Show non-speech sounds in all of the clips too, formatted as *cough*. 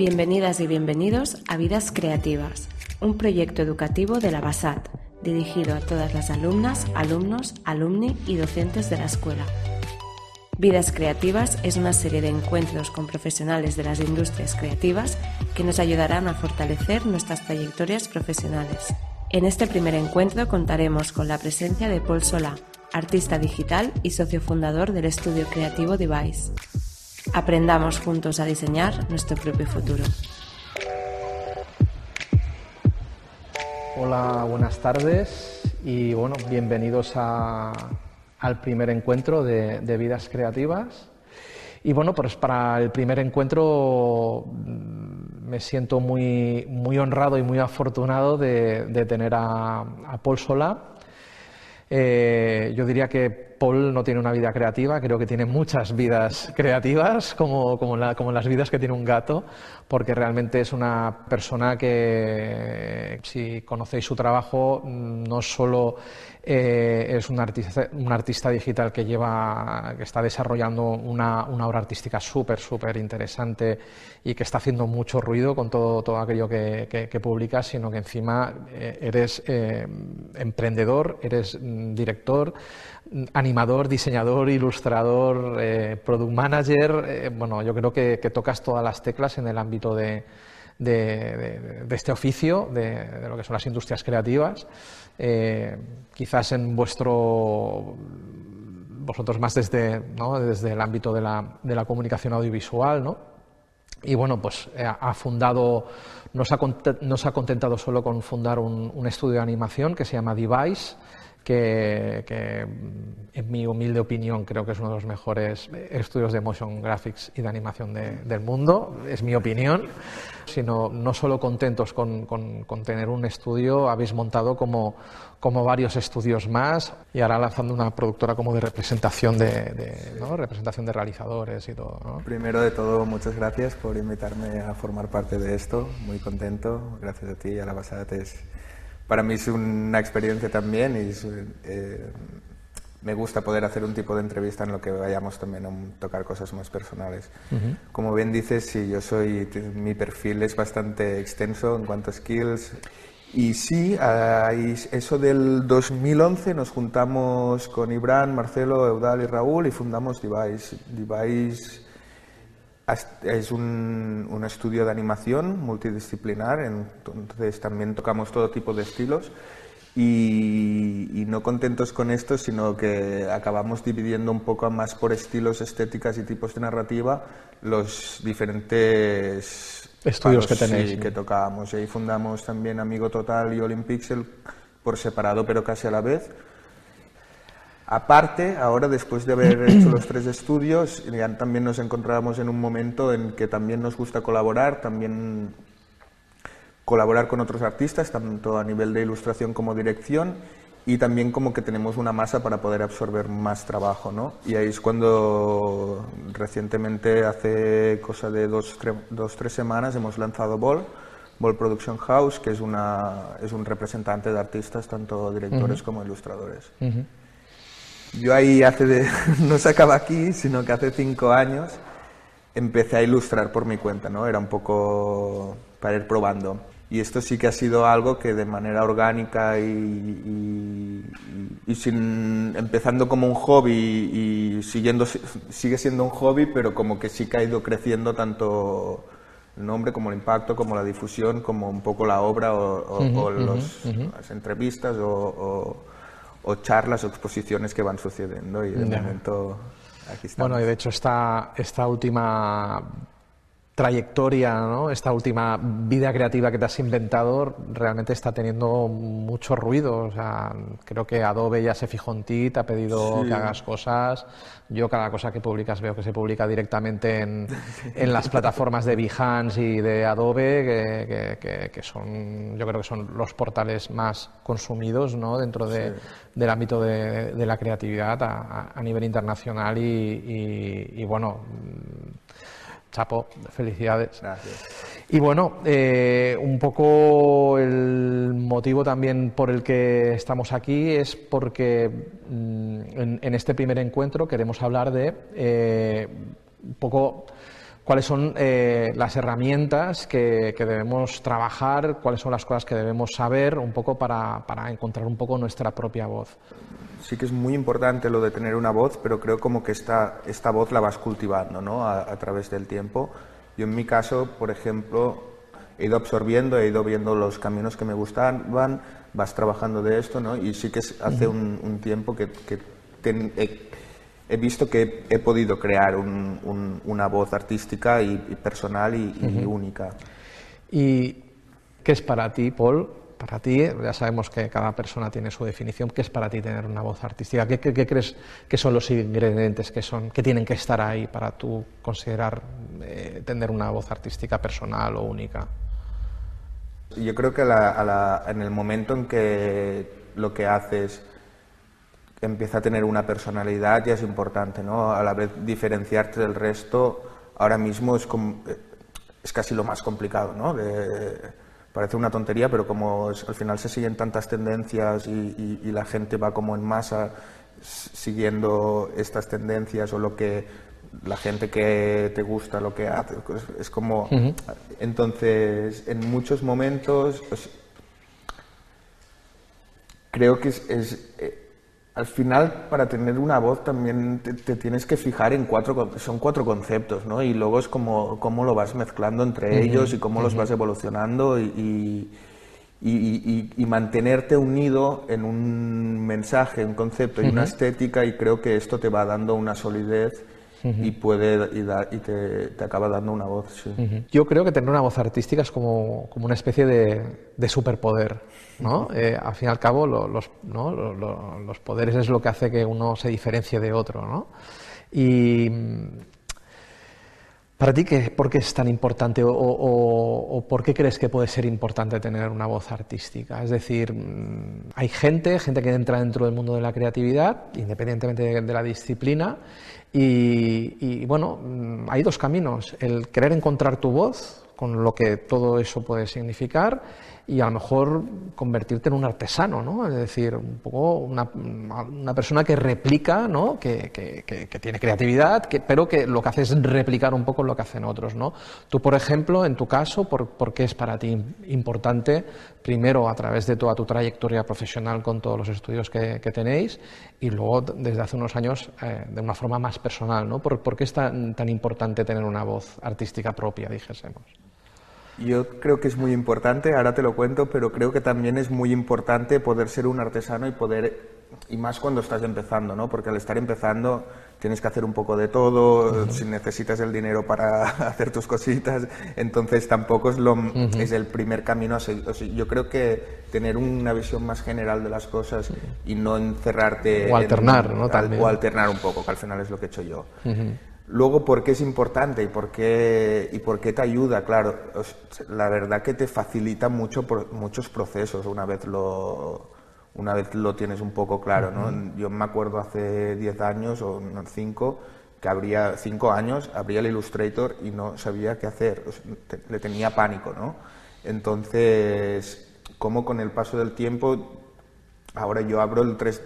Bienvenidas y bienvenidos a Vidas Creativas, un proyecto educativo de la BASAT, dirigido a todas las alumnas, alumnos, alumni y docentes de la escuela. Vidas Creativas es una serie de encuentros con profesionales de las industrias creativas que nos ayudarán a fortalecer nuestras trayectorias profesionales. En este primer encuentro contaremos con la presencia de Paul Solá, artista digital y socio fundador del estudio creativo Device. Aprendamos juntos a diseñar nuestro propio futuro. Hola, buenas tardes y bueno, bienvenidos al primer encuentro de, Vidas Creativas. Y bueno, pues para el primer encuentro mm, me siento muy, muy honrado y muy afortunado de, tener a, a Paul Solá. Eh, yo diría que Paul no tiene una vida creativa, creo que tiene muchas vidas creativas, como, como, las vidas que tiene un gato, porque realmente es una persona que, si conocéis su trabajo, no solo eh, es un artista, digital que, lleva, que está desarrollando una, obra artística súper, súper interesante y que está haciendo mucho ruido con todo, todo aquello que, que, publicas, sino que encima eh, eres eh, emprendedor, eres mm, director, animador, diseñador, ilustrador, product manager. Bueno, yo creo que, tocas todas las teclas en el ámbito de, este oficio, de, lo que son las industrias creativas. Eh, quizás en vuestro vosotros más desde, desde el ámbito de la, de la comunicación audiovisual, ¿no? Y bueno, pues ha fundado, no se ha, ha contentado solo con fundar un, un, estudio de animación que se llama Device, que, en mi humilde opinión creo que es uno de los mejores estudios de motion graphics y de animación del mundo, es mi opinión, sino no solo contentos con, tener un estudio, habéis montado como, como, varios estudios más y ahora lanzando una productora como de representación de, representación de realizadores y todo. Primero de todo, muchas gracias por invitarme a formar parte de esto, muy contento, gracias a ti y a la Basates para mí es una experiencia también y eh, me gusta poder hacer un tipo de entrevista en lo que vayamos también a tocar cosas más personales. Como bien dices, sí, yo soy, mi perfil es bastante extenso en cuanto a skills. Y sí, eso del 2011 nos juntamos con Ibran, Marcelo, Eudal y Raúl y fundamos Device. Device es un, estudio de animación multidisciplinar, entonces también tocamos todo tipo de estilos y, no contentos con esto, sino que acabamos dividiendo un poco más por estilos, estéticas y tipos de narrativa los diferentes estudios que tenéis. que tocábamos. Y ahí fundamos también Amigo Total y Olimpixel por separado, pero casi a la vez. Aparte, ahora después de haber hecho los tres estudios, ya también nos encontrábamos en un momento en que también nos gusta colaborar, también colaborar con otros artistas, tanto a nivel de ilustración como dirección, y también como que tenemos una masa para poder absorber más trabajo, ¿no? Y ahí es cuando recientemente, hace cosa de dos, dos tres semanas, hemos lanzado Ball, Ball Production House, que es, una, es un representante de artistas, tanto directores como ilustradores. Yo ahí hace de, *laughs* no se acaba aquí, sino que hace cinco años empecé a ilustrar por mi cuenta, ¿no? Era un poco para ir probando. Y esto sí que ha sido algo que de manera orgánica y, y, sin, empezando como un hobby y siguiendo, sigue siendo un hobby, pero como que sí que ha ido creciendo tanto el nombre como el impacto, como la difusión, como un poco la obra o, las entrevistas o o charlas o exposiciones que van sucediendo y de momento aquí estamos. Bueno, y de hecho esta, esta última trayectoria, ¿no? esta última vida creativa que te has inventado realmente está teniendo mucho ruido. O sea, creo que Adobe ya se fijó en ti, te ha pedido que hagas cosas. Yo cada cosa que publicas veo que se publica directamente en, en las plataformas de Behance y de Adobe, que, que, son, yo creo que son los portales más consumidos ¿no? dentro de, del ámbito de, de, la creatividad a, a nivel internacional y, y, y bueno Chapo, felicidades. Gracias. Y bueno, eh, un poco el motivo también por el que estamos aquí es porque mm, en, este primer encuentro queremos hablar de eh, un poco cuáles son eh, las herramientas que, debemos trabajar, cuáles son las cosas que debemos saber un poco para, encontrar un poco nuestra propia voz. Sí que es muy importante lo de tener una voz, pero creo como que esta, esta voz la vas cultivando ¿no? a, a través del tiempo. Yo en mi caso, por ejemplo, he ido absorbiendo, he ido viendo los caminos que me gustaban, vas trabajando de esto, ¿no? Y sí que hace un, tiempo que, he, visto que he podido crear una voz artística y, personal y, única. ¿Y qué es para ti, Paul? Para ti, ya sabemos que cada persona tiene su definición. ¿Qué es para ti tener una voz artística? ¿Qué, crees que son los ingredientes que, son, que tienen que estar ahí para tú considerar eh, tener una voz artística personal o única? Yo creo que en el momento en que lo que haces empieza a tener una personalidad ya es importante, ¿no? A la vez diferenciarte del resto ahora mismo es, eh, es casi lo más complicado, ¿no? parece una tontería, pero como al final se siguen tantas tendencias y, la gente va como en masa siguiendo estas tendencias o lo que la gente que te gusta lo que hace. Pues, es como. Entonces, en muchos momentos. Pues, creo que es. Eh, al final, para tener una voz también te, tienes que fijar en cuatro. Son cuatro conceptos, ¿no? Y luego es como cómo lo vas mezclando entre ellos y cómo los vas evolucionando y, y, y, mantenerte unido en un mensaje, un concepto y una estética y creo que esto te va dando una solidez y puede y, y te, te, acaba dando una voz. Sí. Yo creo que tener una voz artística es como, como una especie de, de superpoder. ¿No? Eh, al fin y al cabo, los, poderes es lo que hace que uno se diferencie de otro. ¿no? Y para ti, ¿qué, ¿por qué es tan importante o, o, por qué crees que puede ser importante tener una voz artística? Es decir, mm, hay gente, gente que entra dentro del mundo de la creatividad, independientemente de la disciplina, y, bueno, mm, hay dos caminos, el querer encontrar tu voz, con lo que todo eso puede significar, y a lo mejor convertirte en un artesano, ¿no? Es decir, un poco una, persona que replica, ¿no? Que, que, tiene creatividad, pero que lo que hace es replicar un poco lo que hacen otros, ¿no? Tú, por ejemplo, en tu caso, ¿por, ¿por qué es para ti importante, primero a través de toda tu trayectoria profesional con todos los estudios que, tenéis, y luego desde hace unos años eh, de una forma más personal, ¿no? ¿Por, ¿Por, qué es tan importante tener una voz artística propia, dijésemos? Yo creo que es muy importante, ahora te lo cuento, pero creo que también es muy importante poder ser un artesano y poder, y más cuando estás empezando, ¿no? Porque al estar empezando tienes que hacer un poco de todo, si necesitas el dinero para *laughs* hacer tus cositas, entonces tampoco es, lo, es el primer camino a seguir. yo creo que tener una visión más general de las cosas y no encerrarte... O alternar, ¿no? O alternar un poco, que al final es lo que he hecho yo. Luego, ¿por qué es importante y por qué, y por qué te ayuda? Claro, la verdad que te facilita mucho muchos procesos una vez lo, una vez lo tienes un poco claro. ¿no? Yo me acuerdo hace 10 años o 5 que habría 5 años, abría el Illustrator y no sabía qué hacer, le tenía pánico. ¿no? Entonces, como con el paso del tiempo, ahora yo abro el 3,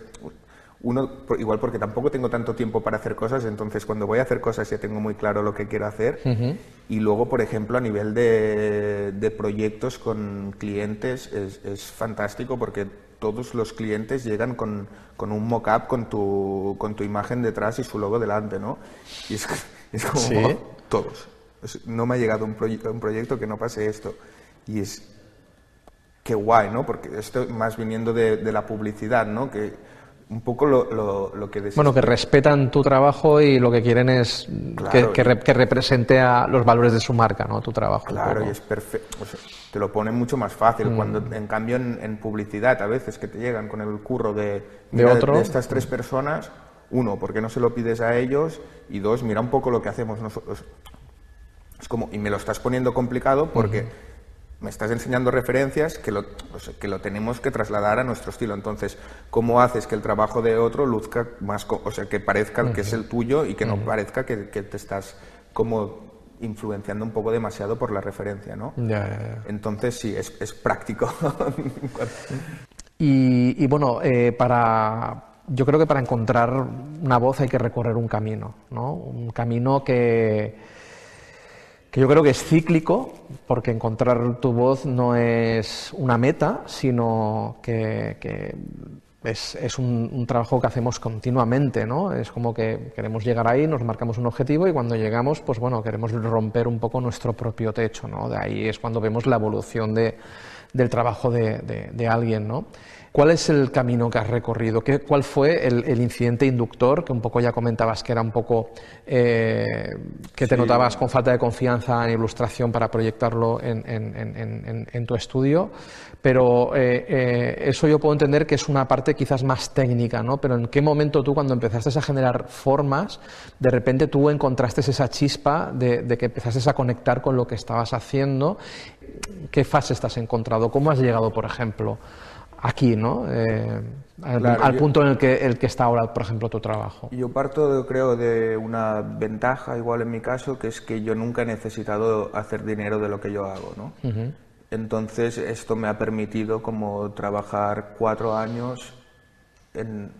uno, igual porque tampoco tengo tanto tiempo para hacer cosas, entonces cuando voy a hacer cosas ya tengo muy claro lo que quiero hacer. Y luego, por ejemplo, a nivel de, de proyectos con clientes es, es, fantástico porque todos los clientes llegan con, con un mock-up con tu, con tu imagen detrás y su logo delante, ¿no? Y es, *laughs* es como todos. no me ha llegado un, un proyecto que no pase esto. Y es qué guay, ¿no? Porque esto más viniendo de, de la publicidad, ¿no? Que, un poco lo, lo, que Bueno, que respetan tu trabajo y lo que quieren es que, que, represente a los valores de su marca, ¿no? Tu trabajo. Claro, y es perfecto. te lo ponen mucho más fácil. Mm. Cuando, en cambio, en, publicidad, a veces que te llegan con el curro de, ¿De, otro? de estas tres personas, uno, ¿por qué no se lo pides a ellos? Y dos, mira un poco lo que hacemos nosotros. Es como, y me lo estás poniendo complicado porque me estás enseñando referencias que lo, que lo tenemos que trasladar a nuestro estilo. Entonces, ¿cómo haces que el trabajo de otro luzca más, o sea, que parezca que es el tuyo y que no parezca que, te estás como influenciando un poco demasiado por la referencia, ¿no? Entonces, sí, es, es práctico. *laughs* y, bueno, eh, para... Yo creo que para encontrar una voz hay que recorrer un camino, ¿no? Un camino que, que yo creo que es cíclico, porque encontrar tu voz no es una meta, sino que, es, un, trabajo que hacemos continuamente, ¿no? Es como que queremos llegar ahí, nos marcamos un objetivo y cuando llegamos, pues bueno, queremos romper un poco nuestro propio techo, ¿no? De ahí es cuando vemos la evolución de, del trabajo de, de alguien, ¿no? ¿Cuál es el camino que has recorrido? ¿Qué, ¿Cuál fue el, incidente inductor? Que un poco ya comentabas que era un poco eh, que te notabas con falta de confianza en ilustración para proyectarlo en, tu estudio, pero eh, eh, eso yo puedo entender que es una parte quizás más técnica, ¿no? Pero ¿en qué momento tú cuando empezaste a generar formas, de repente tú encontraste esa chispa de, de que empezaste a conectar con lo que estabas haciendo? ¿Qué fase estás encontrado? ¿Cómo has llegado, por ejemplo? Aquí, ¿no? Eh, al, punto en el que, el que está ahora, por ejemplo, tu trabajo. Yo parto, creo, de una ventaja, igual en mi caso, que es que yo nunca he necesitado hacer dinero de lo que yo hago, ¿no? Entonces, esto me ha permitido como trabajar cuatro años en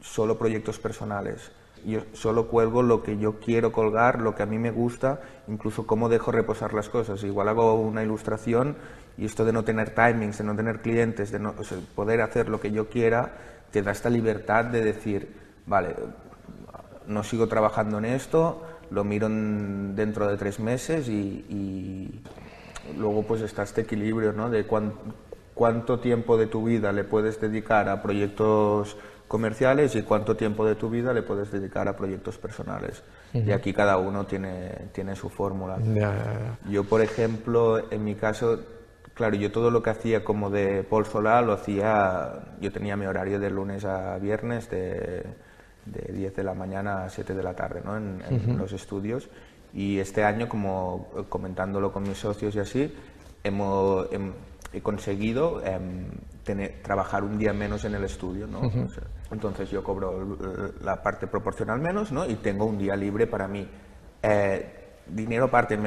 solo proyectos personales. Yo solo cuelgo lo que yo quiero colgar, lo que a mí me gusta, incluso cómo dejo reposar las cosas. Igual hago una ilustración y esto de no tener timings, de no tener clientes, de no, poder hacer lo que yo quiera, te da esta libertad de decir, vale, no sigo trabajando en esto, lo miro dentro de tres meses y, luego pues está este equilibrio, ¿no? De cuánto tiempo de tu vida le puedes dedicar a proyectos comerciales y cuánto tiempo de tu vida le puedes dedicar a proyectos personales. Y aquí cada uno tiene, tiene su fórmula. Yo, por ejemplo, en mi caso, Claro, yo todo lo que hacía como de Paul Solar lo hacía, yo tenía mi horario de lunes a viernes de, de 10 de la mañana a 7 de la tarde ¿no? en, los estudios y este año, como comentándolo con mis socios y así, hemos, he conseguido em, tener, trabajar un día menos en el estudio. ¿no? entonces yo cobro la parte proporcional menos ¿no? y tengo un día libre para mí. Eh, dinero aparte,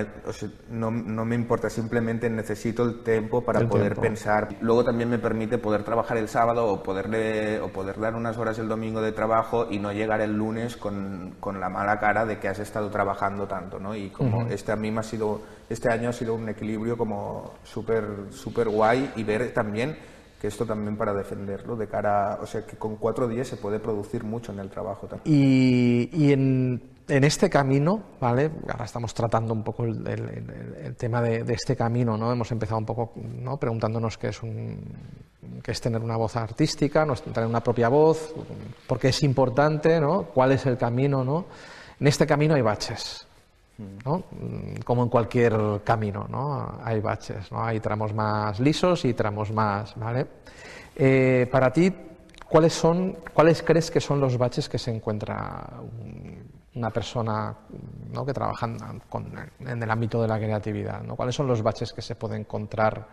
no, no, me importa, simplemente necesito el tiempo para poder pensar. Luego también me permite poder trabajar el sábado o, poderle, o poder dar unas horas el domingo de trabajo y no llegar el lunes con, con la mala cara de que has estado trabajando tanto, ¿no? Y como este a mí me ha sido, este año ha sido un equilibrio como súper, súper guay y ver también que esto también para defenderlo de cara, o sea, que con cuatro días se puede producir mucho en el trabajo también. Y, y en en este camino, ¿vale? Ahora estamos tratando un poco el, tema de, este camino, ¿no? Hemos empezado un poco ¿no? preguntándonos qué es, un, qué es tener una voz artística, ¿no? tener una propia voz, por qué es importante, ¿no? ¿Cuál es el camino, ¿no? En este camino hay baches, ¿no? Como en cualquier camino, ¿no? Hay baches, ¿no? Hay tramos más lisos y tramos más, ¿vale? Eh, para ti, ¿cuáles son, cuáles crees que son los baches que se encuentra una persona ¿no? que trabaja en el ámbito de la creatividad? ¿no? ¿Cuáles son los baches que se puede encontrar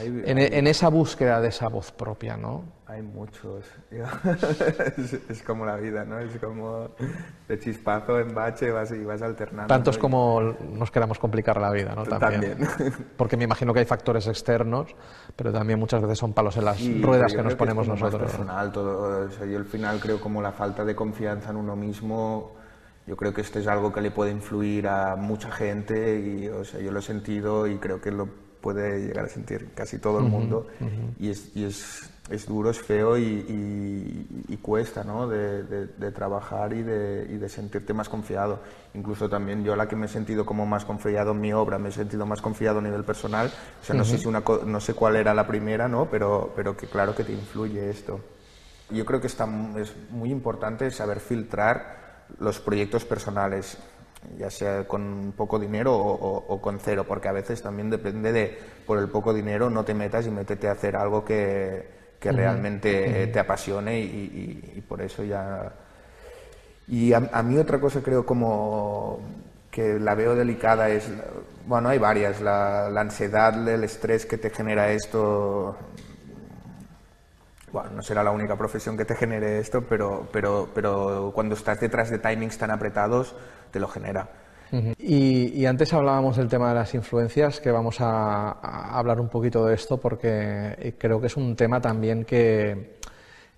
en, esa búsqueda de esa voz propia? ¿no? Hay muchos. *laughs* es, como la vida, ¿no? Es como de chispazo en bache vas, y vas alternando. Tantos como nos queramos complicar la vida, ¿no? También. *laughs* Porque me imagino que hay factores externos, pero también muchas veces son palos en las ruedas que nos ponemos nosotros. personal, todo. yo al final creo como la falta de confianza en uno mismo yo creo que esto es algo que le puede influir a mucha gente y o sea, yo lo he sentido y creo que lo puede llegar a sentir casi todo el mundo y, es, y es, es, duro, es feo y, y, cuesta ¿no? de, de, trabajar y de, y de sentirte más confiado. Incluso también yo la que me he sentido como más confiado en mi obra, me he sentido más confiado a nivel personal. O sea, no, sé, si una, no sé cuál era la primera, ¿no? pero, pero que claro que te influye esto. Yo creo que está, es muy importante saber filtrar los proyectos personales, ya sea con poco dinero o, con cero, porque a veces también depende de, por el poco dinero, no te metas y métete a hacer algo que, que realmente te apasione y, por eso ya... Y a, mí otra cosa creo como que la veo delicada es, bueno, hay varias, la, la ansiedad, el estrés que te genera esto, bueno, no será la única profesión que te genere esto, pero, pero, pero cuando estás detrás de timings tan apretados, te lo genera. y, antes hablábamos del tema de las influencias, que vamos a, hablar un poquito de esto porque creo que es un tema también que,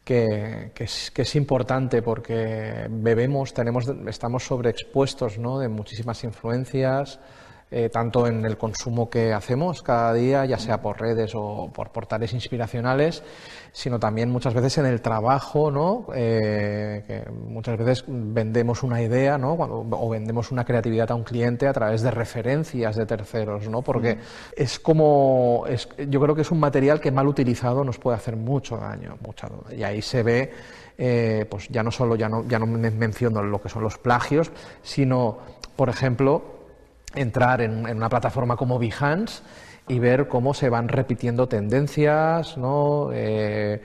que, es, que es, importante porque bebemos, tenemos, estamos sobreexpuestos ¿no? de muchísimas influencias, eh, tanto en el consumo que hacemos cada día, ya sea por redes o por portales inspiracionales, sino también muchas veces en el trabajo, ¿no? Eh, que muchas veces vendemos una idea, ¿no? o vendemos una creatividad a un cliente a través de referencias de terceros, ¿no? Porque es como, es, yo creo que es un material que mal utilizado nos puede hacer mucho daño, mucha, y ahí se ve, eh, pues ya no solo, ya no, ya no menciono lo que son los plagios, sino, por ejemplo, entrar en, en una plataforma como Behance y ver cómo se van repitiendo tendencias, ¿no? Eh,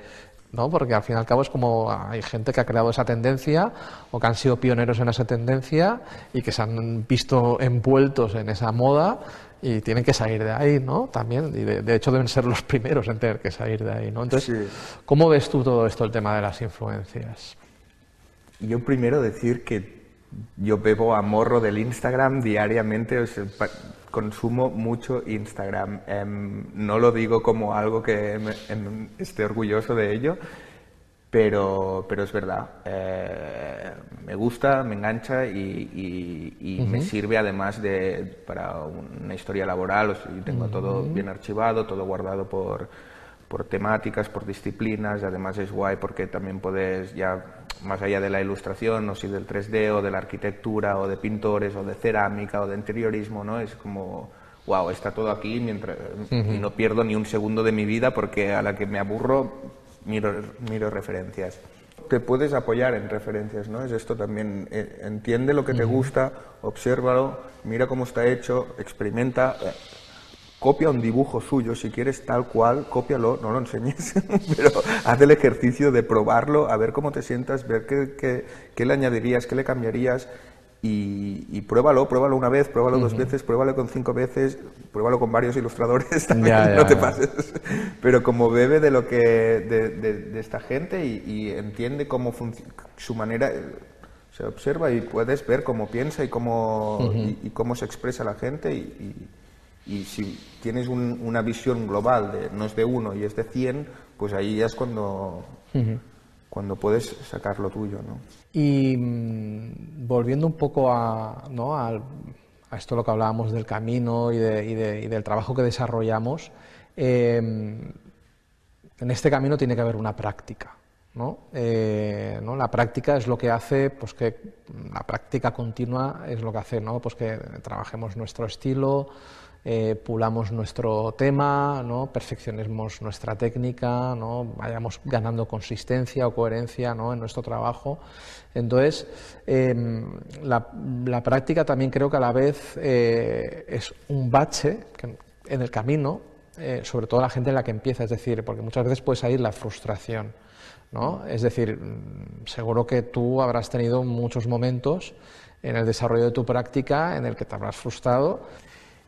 ¿no? Porque al fin y al cabo es como hay gente que ha creado esa tendencia o que han sido pioneros en esa tendencia y que se han visto envueltos en esa moda y tienen que salir de ahí, ¿no? También, y de, hecho deben ser los primeros en tener que salir de ahí, ¿no? Entonces, ¿cómo ves tú todo esto, el tema de las influencias? Yo primero decir que yo bebo a morro del Instagram diariamente, o sea, consumo mucho Instagram. Em, no lo digo como algo que em, esté orgulloso de ello, pero, pero es verdad. Eh, me gusta, me engancha y, me sirve además de, para una historia laboral. O sea, tengo todo bien archivado, todo guardado por, por temáticas, por disciplinas. Además es guay porque también puedes ya más allá de la ilustración, o si del 3D, o de la arquitectura, o de pintores, o de cerámica, o de interiorismo, ¿no? Es como, wow, está todo aquí mientras, y no pierdo ni un segundo de mi vida porque a la que me aburro miro, miro referencias. Te puedes apoyar en referencias, ¿no? Es esto también, eh, entiende lo que te gusta, obsérvalo, mira cómo está hecho, experimenta. Eh, copia un dibujo suyo, si quieres tal cual, cópialo, no lo enseñes, *laughs* pero haz el ejercicio de probarlo, a ver cómo te sientas, ver qué, qué, le añadirías, qué le cambiarías y, pruébalo, pruébalo una vez, pruébalo dos veces, pruébalo con cinco veces, pruébalo con varios ilustradores, *laughs* también, no te pases. Pero como bebe de lo que de, de, esta gente y, entiende cómo su manera, se observa y puedes ver cómo piensa y cómo, y, cómo se expresa la gente y y si tienes una visión global, de, no es de uno y es de cien, pues ahí ya es cuando, cuando puedes sacar lo tuyo. ¿no? Y mm, volviendo un poco a, ¿no? a, esto lo que hablábamos del camino y, de, y, del trabajo que desarrollamos, em, en este camino tiene que haber una práctica. ¿no? Eh, ¿no? La práctica es lo que hace, pues que la práctica continua es lo que hace, ¿no? Pues que trabajemos nuestro estilo, eh, pulamos nuestro tema, perfeccionemos nuestra técnica, vayamos ganando consistencia o coherencia ¿no? en nuestro trabajo. Entonces, em, la, práctica también creo que a la vez eh, es un bache en el camino, eh, sobre todo la gente en la que empieza, es decir, porque muchas veces puede salir la frustración. Es decir, mm, seguro que tú habrás tenido muchos momentos en el desarrollo de tu práctica en el que te habrás frustrado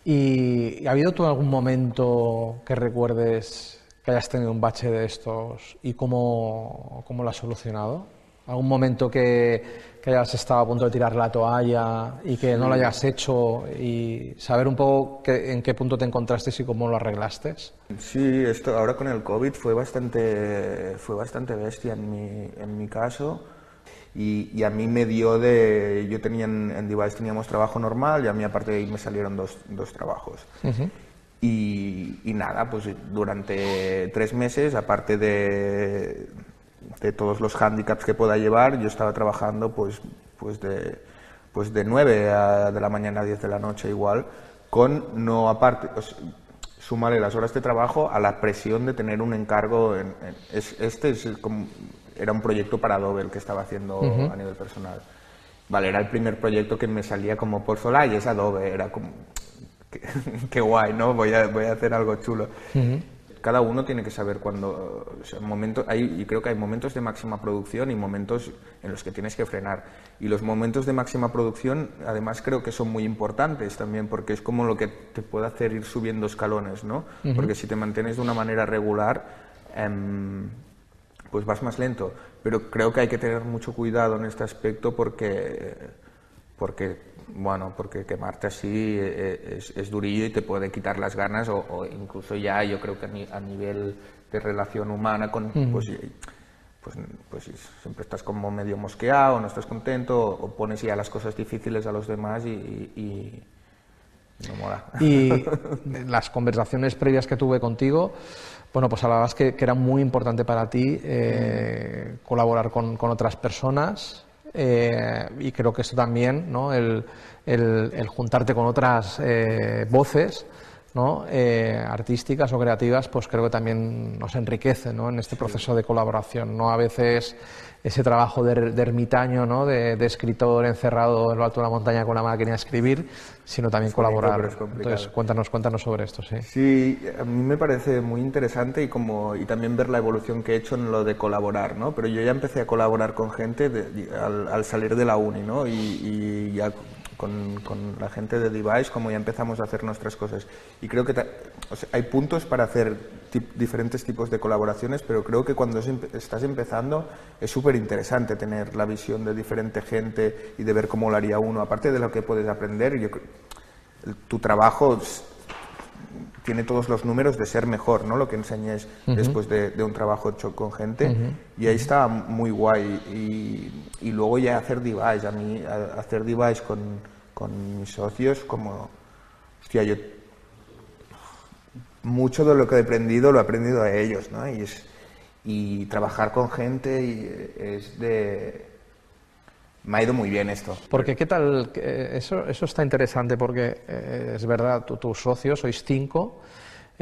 ¿Y ha habido tú algún momento que recuerdes que hayas tenido un bache de estos y cómo, cómo lo has solucionado? ¿Algún momento que, que, hayas estado a punto de tirar la toalla y que no lo hayas hecho y saber un poco en qué punto te encontraste y cómo lo arreglaste? Sí, esto ahora con el COVID fue bastante, fue bastante bestia en mi, en mi caso y, a mí me dio de... Yo tenía en, Device teníamos trabajo normal y a mí aparte de ahí me salieron dos, dos trabajos. y, y, nada, pues durante tres meses, aparte de, de todos los handicaps que pueda llevar, yo estaba trabajando pues, pues de, pues de 9 de la mañana a 10 de la noche igual, con no aparte, pues, sumarle las horas de trabajo a la presión de tener un encargo. En, es, este es como, era un proyecto para Adobe el que estaba haciendo a nivel personal. Vale, era el primer proyecto que me salía como por sola y es Adobe, era como, *laughs* qué, guay, ¿no? Voy a, voy a hacer algo chulo. Cada uno tiene que saber cuándo, o sea, momentos, hay, y creo que hay momentos de máxima producción y momentos en los que tienes que frenar. Y los momentos de máxima producción, además, creo que son muy importantes también, porque es como lo que te puede hacer ir subiendo escalones, ¿no? Porque si te mantienes de una manera regular, em, pues vas más lento. Pero creo que hay que tener mucho cuidado en este aspecto porque, porque bueno, porque quemarte así eh, es, es durillo y te puede quitar las ganas o, incluso ya yo creo que a, nivel de relación humana con, pues, pues, pues, siempre estás como medio mosqueado, no estás contento o, pones ya las cosas difíciles a los demás y, No mola. Y *laughs* las conversaciones previas que tuve contigo, bueno, pues hablabas que, que era muy importante para ti eh, colaborar con, con, otras personas eh, y creo que esto también, ¿no? el, el, el juntarte con otras eh, voces, ¿no? Eh, artísticas o creativas, pues creo que también nos enriquece ¿no? en este proceso de colaboración. ¿no? A veces ese trabajo de, de ermitaño, ¿no? de, de, escritor encerrado en lo alto de la montaña con la máquina de escribir, sino también es colaborar. Entonces, cuéntanos, cuéntanos sobre esto. Sí. sí, a mí me parece muy interesante y, como, y también ver la evolución que he hecho en lo de colaborar, ¿no? Pero yo ya empecé a colaborar con gente de, al, al, salir de la uni, ¿no? Y, y ya con, con, la gente de Device, como ya empezamos a hacer nuestras cosas. Y creo que o sea, hay puntos para hacer tip, diferentes tipos de colaboraciones, pero creo que cuando estás empezando es súper interesante tener la visión de diferente gente y de ver cómo lo haría uno. Aparte de lo que puedes aprender, yo, tu trabajo tiene todos los números de ser mejor, ¿no? Lo que enseñes uh -huh. después de, de, un trabajo hecho con gente. Uh -huh. Y ahí está muy guay. Y, y, luego ya hacer device, a mí hacer device con, con mis socios, como, hostia, yo mucho de lo que he aprendido lo he aprendido a ellos, ¿no? Y, es, y trabajar con gente y es de... Me ha ido muy bien esto. Porque, ¿qué tal? Eso, eso está interesante porque eh, es verdad, tú, tus socios sois cinco.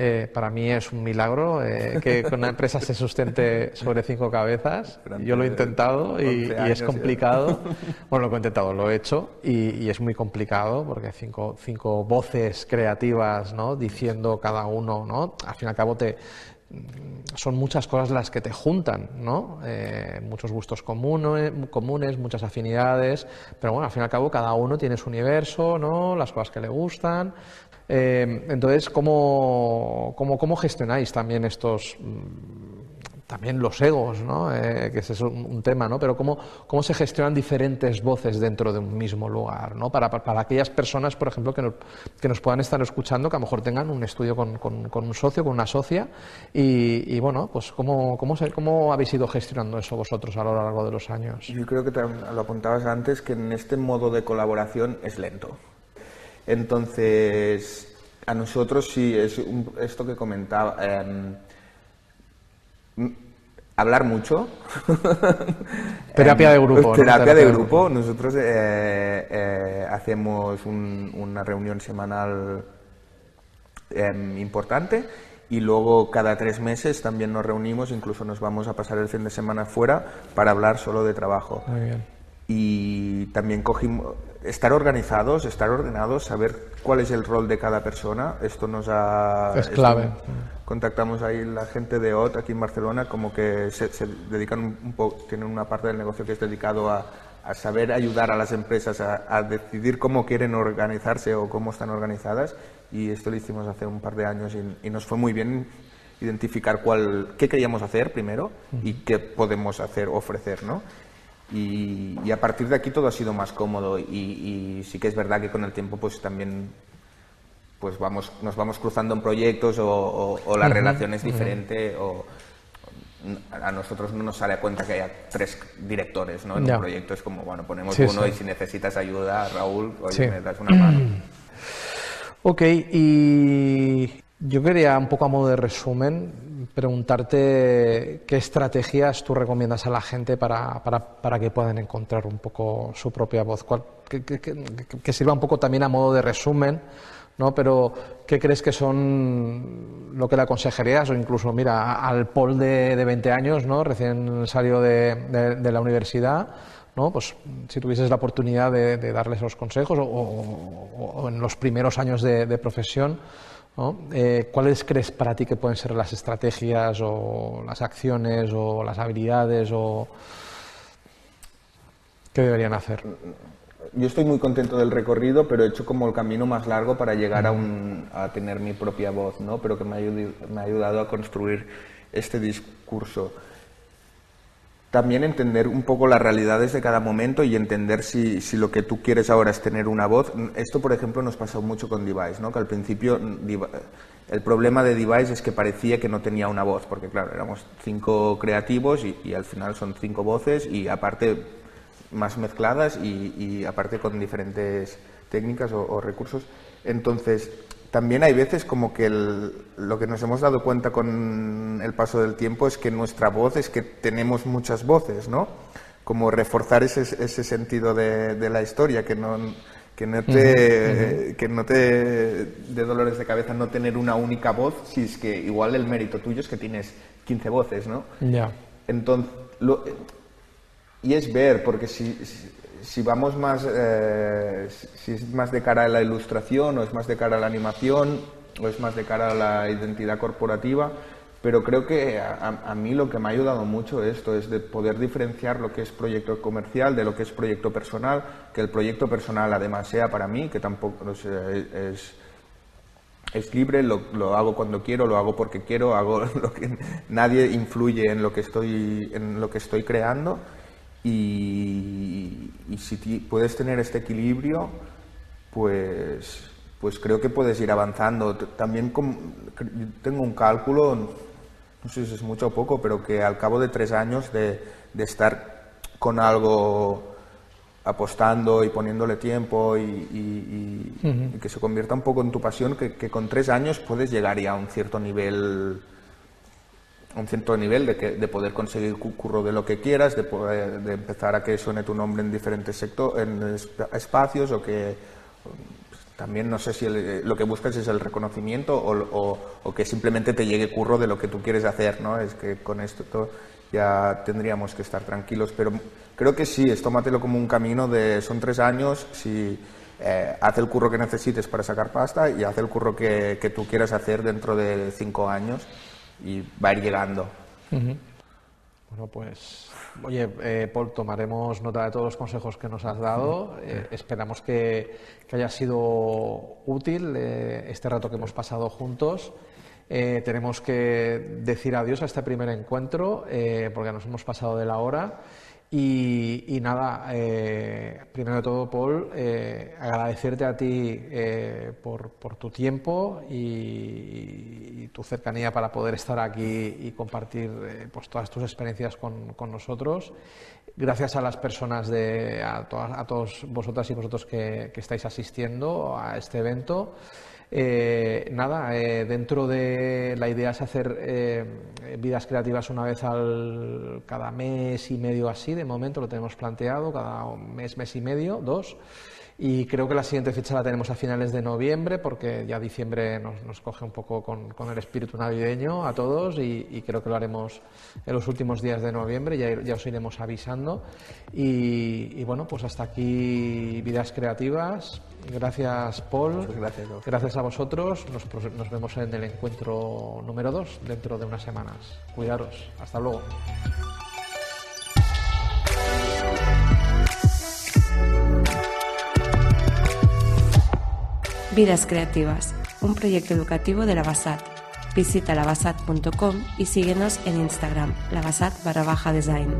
Eh, para mí es un milagro eh, que una empresa se sustente sobre cinco cabezas. Yo lo he intentado y, y es complicado. Bueno, lo he intentado, lo he hecho y, y, es muy complicado porque cinco, cinco voces creativas, ¿no? Diciendo cada uno, ¿no? Al fin y al cabo te, son muchas cosas las que te juntan, ¿no? Eh, muchos gustos comunes, comunes, muchas afinidades, pero bueno, al fin y al cabo cada uno tiene su universo, ¿no? Las cosas que le gustan. Eh, entonces, ¿cómo, cómo, cómo gestionáis también estos también los egos, ¿no? Eh, que ese es un, tema, ¿no? Pero cómo, cómo se gestionan diferentes voces dentro de un mismo lugar, ¿no? Para, para, aquellas personas, por ejemplo, que nos, que nos, puedan estar escuchando, que a lo mejor tengan un estudio con, con, un socio, con una socia, y, y bueno, pues ¿cómo, cómo, se, ¿cómo habéis ido gestionando eso vosotros a lo largo de los años? Yo creo que te, lo apuntabas antes, que en este modo de colaboración es lento. Entonces, a nosotros sí, es un, esto que comentaba... Eh, hablar mucho. *laughs* terapia de grupo. terapia, ¿no? terapia de grupo. Nosotros eh, eh, hacemos un, una reunión semanal eh, importante y luego cada tres meses también nos reunimos, incluso nos vamos a pasar el fin de semana fuera para hablar solo de trabajo. Muy bien. Y también cogimos, estar organizados, estar ordenados, saber cuál es el rol de cada persona, esto nos ha... Es clave. Esto, contactamos ahí la gente de OT aquí en Barcelona, como que se, se dedican un, un poco, tienen una parte del negocio que es dedicado a, a saber ayudar a las empresas a, a, decidir cómo quieren organizarse o cómo están organizadas y esto lo hicimos hace un par de años y, y nos fue muy bien identificar cuál, qué queríamos hacer primero y qué podemos hacer, ofrecer, ¿no? Y, y, a partir de aquí todo ha sido más cómodo y, y, sí que es verdad que con el tiempo pues también pues vamos, nos vamos cruzando en proyectos o, o, o la uh -huh, relación es diferente uh -huh. o a nosotros no nos sale a cuenta que haya tres directores ¿no? en yeah. un proyecto es como bueno ponemos sí, uno sí. y si necesitas ayuda Raúl oye sí. me das una mano ok y yo quería un poco a modo de resumen preguntarte qué estrategias tú recomiendas a la gente para, para, para que puedan encontrar un poco su propia voz, ¿Cuál, que, que, que, que, sirva un poco también a modo de resumen, ¿no? pero ¿qué crees que son lo que le aconsejarías? O incluso, mira, al Paul de, de 20 años, ¿no? recién salió de, de, de la universidad, ¿no? Pues si tuvieses la oportunidad de, darles los consejos o, o, o, en los primeros años de profesión, ¿no? Eh, ¿Cuáles crees para ti que pueden ser las estrategias o las acciones o las habilidades o qué deberían hacer? Yo estoy muy contento del recorrido, pero he hecho como el camino más largo para llegar a, un, a tener mi propia voz, ¿no? pero que me ha, ayudado, me ha ayudado a construir este discurso también entender un poco las realidades de cada momento y entender si, si, lo que tú quieres ahora es tener una voz. Esto, por ejemplo, nos pasó mucho con Device, ¿no? que al principio el problema de Device es que parecía que no tenía una voz, porque claro, éramos cinco creativos y, al final son cinco voces y aparte más mezcladas y, y aparte con diferentes técnicas o recursos. Entonces, también hay veces como que lo que nos hemos dado cuenta con el paso del tiempo es que nuestra voz es que tenemos muchas voces, ¿no? Como reforzar ese, ese sentido de, de, la historia, que no, que no te, que no te de dolores de cabeza no tener una única voz, si es que igual el mérito tuyo es que tienes 15 voces, ¿no? Ya. Entonces, lo, y es ver, porque si, si vamos más, eh, si es más de cara a la ilustración o es más de cara a la animación o es más de cara a la identidad corporativa, pero creo que a, mí lo que me ha ayudado mucho esto es de poder diferenciar lo que es proyecto comercial de lo que es proyecto personal, que el proyecto personal además sea para mí, que tampoco es, es libre, lo, lo, hago cuando quiero, lo hago porque quiero, hago *laughs* lo que nadie influye en lo que estoy, en lo que estoy creando y, si puedes tener este equilibrio, pues, pues creo que puedes ir avanzando. También tengo un cálculo, no sé si es mucho o poco, pero que al cabo de tres años de, de estar con algo apostando y poniéndole tiempo y, que se convierta un poco en tu pasión, que, que, con tres años puedes llegar ya a un cierto nivel un cierto nivel de, que, de poder conseguir curro de lo que quieras, de, poder, de empezar a que suene tu nombre en diferentes sectores, en espacios o que pues, también no sé si lo que buscas es el reconocimiento o, o, que simplemente te llegue curro de lo que tú quieres hacer, ¿no? Es que con esto ya tendríamos que estar tranquilos, pero creo que sí, es tómatelo como un camino de son tres años, si eh, haz el curro que necesites para sacar pasta y haz el curro que, que tú quieras hacer dentro de cinco años y va a ir llegando. Bueno, pues, oye, eh, Paul, tomaremos nota de todos los consejos que nos has dado. Eh, esperamos que, que, haya sido útil eh, este rato que hemos pasado juntos. tenemos que decir adiós a este primer encuentro porque nos hemos pasado de la hora. Y, nada, eh, primero de todo, Paul, eh, agradecerte a ti eh, por, tu tiempo y, tu cercanía para poder estar aquí y compartir pues todas tus experiencias con, nosotros. Gracias a las personas, de, a, a todos vosotras y vosotros que estáis asistiendo a este evento. Eh, nada, eh, dentro de la idea es hacer eh, vidas creativas una vez al cada mes y medio así, de momento lo tenemos planteado, cada mes, mes y medio, dos. Y creo que la siguiente fecha la tenemos a finales de noviembre, porque ya diciembre nos, coge un poco con, el espíritu navideño a todos y, creo que lo haremos en los últimos días de noviembre, ya, ya os iremos avisando. Y, bueno, pues hasta aquí Vidas Creativas. Gracias, Paul. gracias. Gracias a vosotros. Nos, nos vemos en el encuentro número 2 dentro de unas semanas. Cuidaros. Hasta luego. Vidas Creativas, un proyecto educativo de la BASAT. Visita lavasat.com y síguenos en Instagram, lavasat barra baja design.